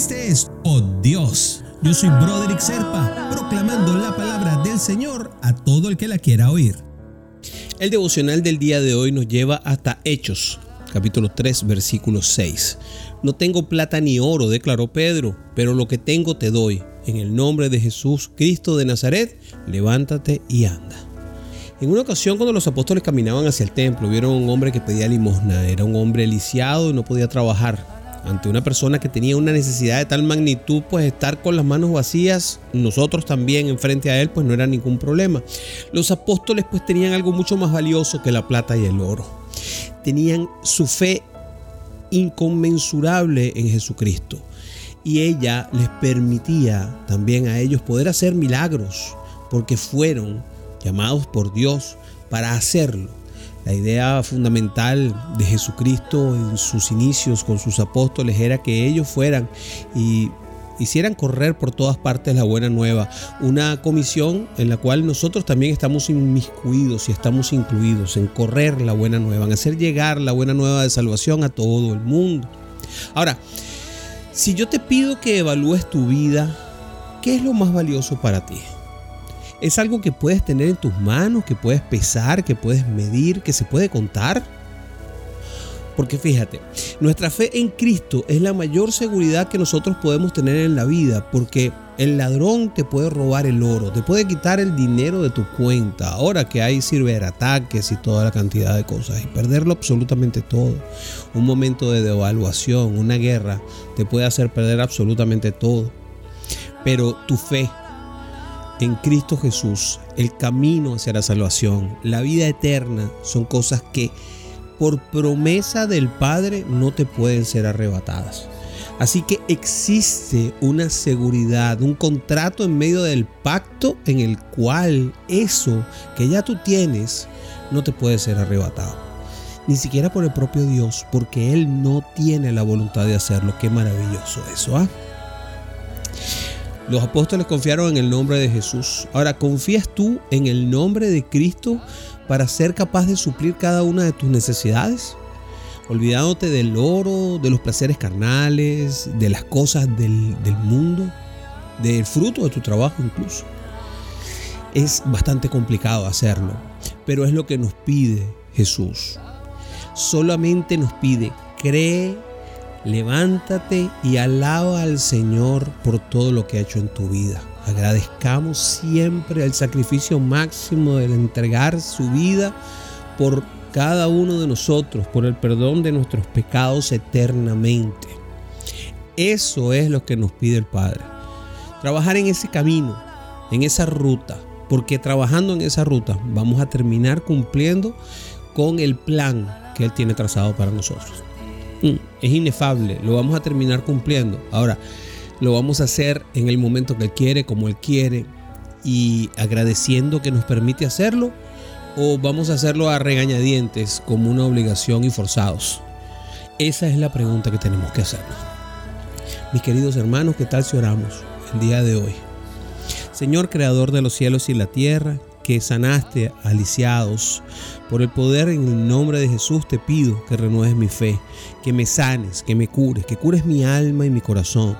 Este es Oh Dios. Yo soy Broderick Serpa, proclamando la palabra del Señor a todo el que la quiera oír. El devocional del día de hoy nos lleva hasta Hechos, capítulo 3, versículo 6. No tengo plata ni oro, declaró Pedro, pero lo que tengo te doy. En el nombre de Jesús Cristo de Nazaret, levántate y anda. En una ocasión cuando los apóstoles caminaban hacia el templo, vieron a un hombre que pedía limosna. Era un hombre lisiado y no podía trabajar ante una persona que tenía una necesidad de tal magnitud, pues estar con las manos vacías, nosotros también enfrente a él, pues no era ningún problema. Los apóstoles pues tenían algo mucho más valioso que la plata y el oro. Tenían su fe inconmensurable en Jesucristo y ella les permitía también a ellos poder hacer milagros porque fueron llamados por Dios para hacerlo. La idea fundamental de Jesucristo en sus inicios con sus apóstoles era que ellos fueran y hicieran correr por todas partes la buena nueva. Una comisión en la cual nosotros también estamos inmiscuidos y estamos incluidos en correr la buena nueva, en hacer llegar la buena nueva de salvación a todo el mundo. Ahora, si yo te pido que evalúes tu vida, ¿qué es lo más valioso para ti? Es algo que puedes tener en tus manos, que puedes pesar, que puedes medir, que se puede contar. Porque fíjate, nuestra fe en Cristo es la mayor seguridad que nosotros podemos tener en la vida, porque el ladrón te puede robar el oro, te puede quitar el dinero de tu cuenta, ahora que hay ciberataques y toda la cantidad de cosas, y perderlo absolutamente todo. Un momento de devaluación, una guerra, te puede hacer perder absolutamente todo. Pero tu fe, en Cristo Jesús, el camino hacia la salvación, la vida eterna, son cosas que por promesa del Padre no te pueden ser arrebatadas. Así que existe una seguridad, un contrato en medio del pacto en el cual eso que ya tú tienes no te puede ser arrebatado. Ni siquiera por el propio Dios, porque Él no tiene la voluntad de hacerlo. Qué maravilloso eso, ¿ah? Los apóstoles confiaron en el nombre de Jesús. Ahora, ¿confías tú en el nombre de Cristo para ser capaz de suplir cada una de tus necesidades? Olvidándote del oro, de los placeres carnales, de las cosas del, del mundo, del fruto de tu trabajo incluso. Es bastante complicado hacerlo, pero es lo que nos pide Jesús. Solamente nos pide, cree Levántate y alaba al Señor por todo lo que ha hecho en tu vida. Agradezcamos siempre el sacrificio máximo de entregar su vida por cada uno de nosotros, por el perdón de nuestros pecados eternamente. Eso es lo que nos pide el Padre. Trabajar en ese camino, en esa ruta, porque trabajando en esa ruta vamos a terminar cumpliendo con el plan que Él tiene trazado para nosotros. Mm, es inefable, lo vamos a terminar cumpliendo. Ahora, lo vamos a hacer en el momento que Él quiere, como Él quiere, y agradeciendo que nos permite hacerlo, o vamos a hacerlo a regañadientes como una obligación y forzados. Esa es la pregunta que tenemos que hacernos. Mis queridos hermanos, ¿qué tal si oramos el día de hoy? Señor Creador de los cielos y la tierra, que sanaste a lisiados. Por el poder en el nombre de Jesús te pido que renueves mi fe, que me sanes, que me cures, que cures mi alma y mi corazón,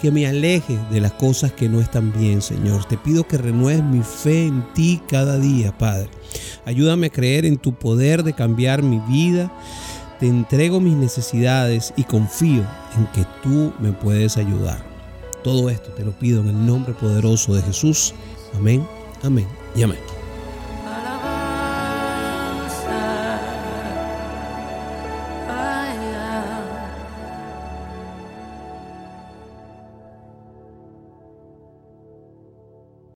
que me alejes de las cosas que no están bien, Señor. Te pido que renueves mi fe en ti cada día, Padre. Ayúdame a creer en tu poder de cambiar mi vida. Te entrego mis necesidades y confío en que tú me puedes ayudar. Todo esto te lo pido en el nombre poderoso de Jesús. Amén, amén y amén.